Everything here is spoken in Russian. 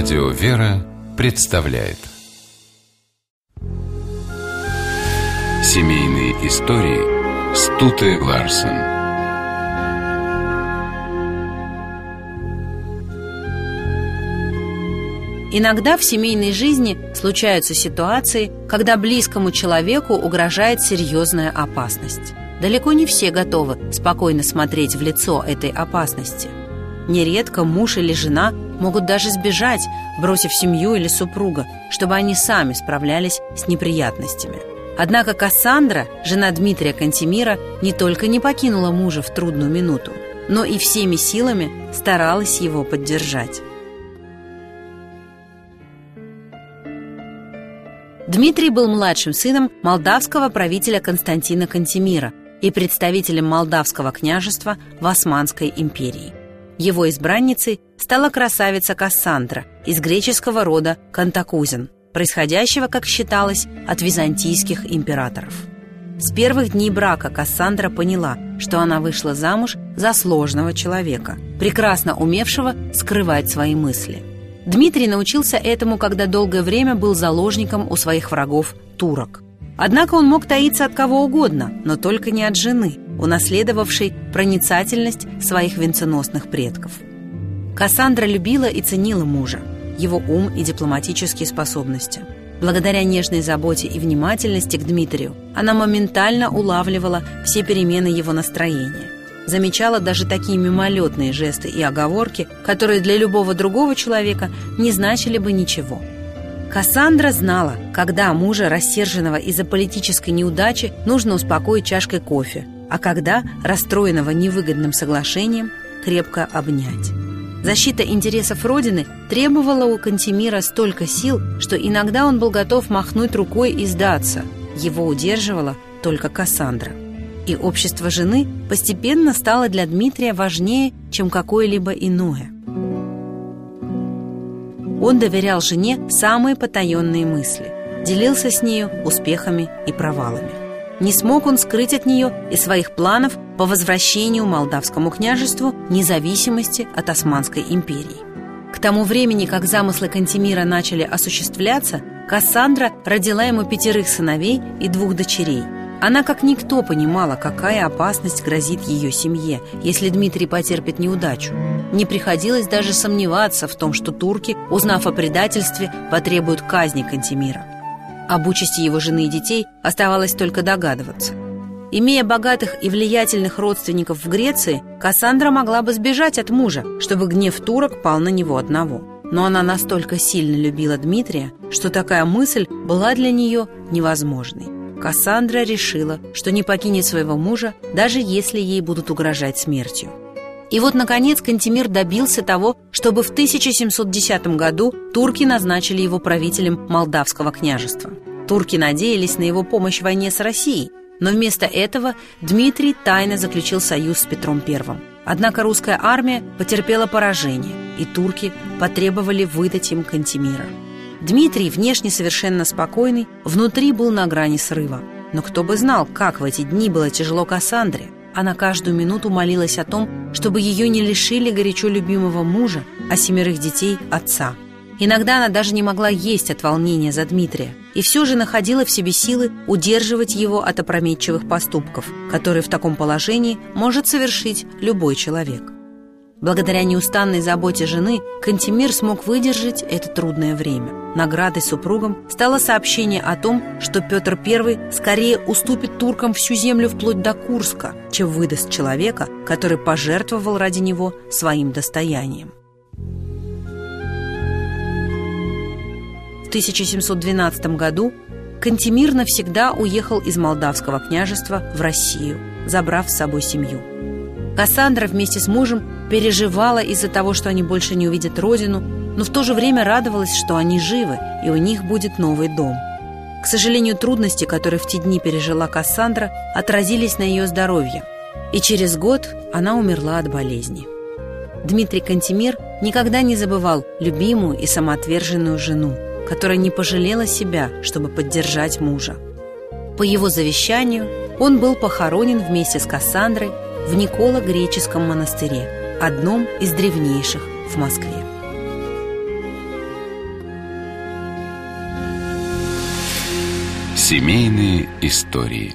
Радио «Вера» представляет Семейные истории Стуты Ларсен Иногда в семейной жизни случаются ситуации, когда близкому человеку угрожает серьезная опасность. Далеко не все готовы спокойно смотреть в лицо этой опасности. Нередко муж или жена могут даже сбежать, бросив семью или супруга, чтобы они сами справлялись с неприятностями. Однако Кассандра, жена Дмитрия Кантемира, не только не покинула мужа в трудную минуту, но и всеми силами старалась его поддержать. Дмитрий был младшим сыном молдавского правителя Константина Кантемира и представителем молдавского княжества в Османской империи. Его избранницей стала красавица Кассандра из греческого рода Кантакузин, происходящего, как считалось, от византийских императоров. С первых дней брака Кассандра поняла, что она вышла замуж за сложного человека, прекрасно умевшего скрывать свои мысли. Дмитрий научился этому, когда долгое время был заложником у своих врагов турок. Однако он мог таиться от кого угодно, но только не от жены – унаследовавшей проницательность своих венценосных предков. Кассандра любила и ценила мужа, его ум и дипломатические способности. Благодаря нежной заботе и внимательности к Дмитрию она моментально улавливала все перемены его настроения. Замечала даже такие мимолетные жесты и оговорки, которые для любого другого человека не значили бы ничего. Кассандра знала, когда мужа, рассерженного из-за политической неудачи, нужно успокоить чашкой кофе, а когда, расстроенного невыгодным соглашением, крепко обнять. Защита интересов Родины требовала у Кантемира столько сил, что иногда он был готов махнуть рукой и сдаться. Его удерживала только Кассандра. И общество жены постепенно стало для Дмитрия важнее, чем какое-либо иное. Он доверял жене самые потаенные мысли, делился с нею успехами и провалами. Не смог он скрыть от нее и своих планов по возвращению Молдавскому княжеству независимости от Османской империи. К тому времени, как замыслы Кантемира начали осуществляться, Кассандра родила ему пятерых сыновей и двух дочерей. Она как никто понимала, какая опасность грозит ее семье, если Дмитрий потерпит неудачу. Не приходилось даже сомневаться в том, что турки, узнав о предательстве, потребуют казни Кантемира. Об участи его жены и детей оставалось только догадываться. Имея богатых и влиятельных родственников в Греции, Кассандра могла бы сбежать от мужа, чтобы гнев турок пал на него одного. Но она настолько сильно любила Дмитрия, что такая мысль была для нее невозможной. Кассандра решила, что не покинет своего мужа, даже если ей будут угрожать смертью. И вот, наконец, Кантемир добился того, чтобы в 1710 году турки назначили его правителем Молдавского княжества. Турки надеялись на его помощь в войне с Россией, но вместо этого Дмитрий тайно заключил союз с Петром I. Однако русская армия потерпела поражение, и турки потребовали выдать им Кантемира. Дмитрий, внешне совершенно спокойный, внутри был на грани срыва. Но кто бы знал, как в эти дни было тяжело Кассандре. Она каждую минуту молилась о том, чтобы ее не лишили горячо любимого мужа, а семерых детей – отца. Иногда она даже не могла есть от волнения за Дмитрия, и все же находила в себе силы удерживать его от опрометчивых поступков, которые в таком положении может совершить любой человек. Благодаря неустанной заботе жены Кантемир смог выдержать это трудное время. Наградой супругам стало сообщение о том, что Петр I скорее уступит туркам всю землю вплоть до Курска, чем выдаст человека, который пожертвовал ради него своим достоянием. В 1712 году Кантемир навсегда уехал из Молдавского княжества в Россию, забрав с собой семью. Кассандра вместе с мужем переживала из-за того, что они больше не увидят родину, но в то же время радовалась, что они живы, и у них будет новый дом. К сожалению, трудности, которые в те дни пережила Кассандра, отразились на ее здоровье, и через год она умерла от болезни. Дмитрий Кантемир никогда не забывал любимую и самоотверженную жену, которая не пожалела себя, чтобы поддержать мужа. По его завещанию он был похоронен вместе с Кассандрой в Никола-Греческом монастыре, одном из древнейших в Москве. Семейные истории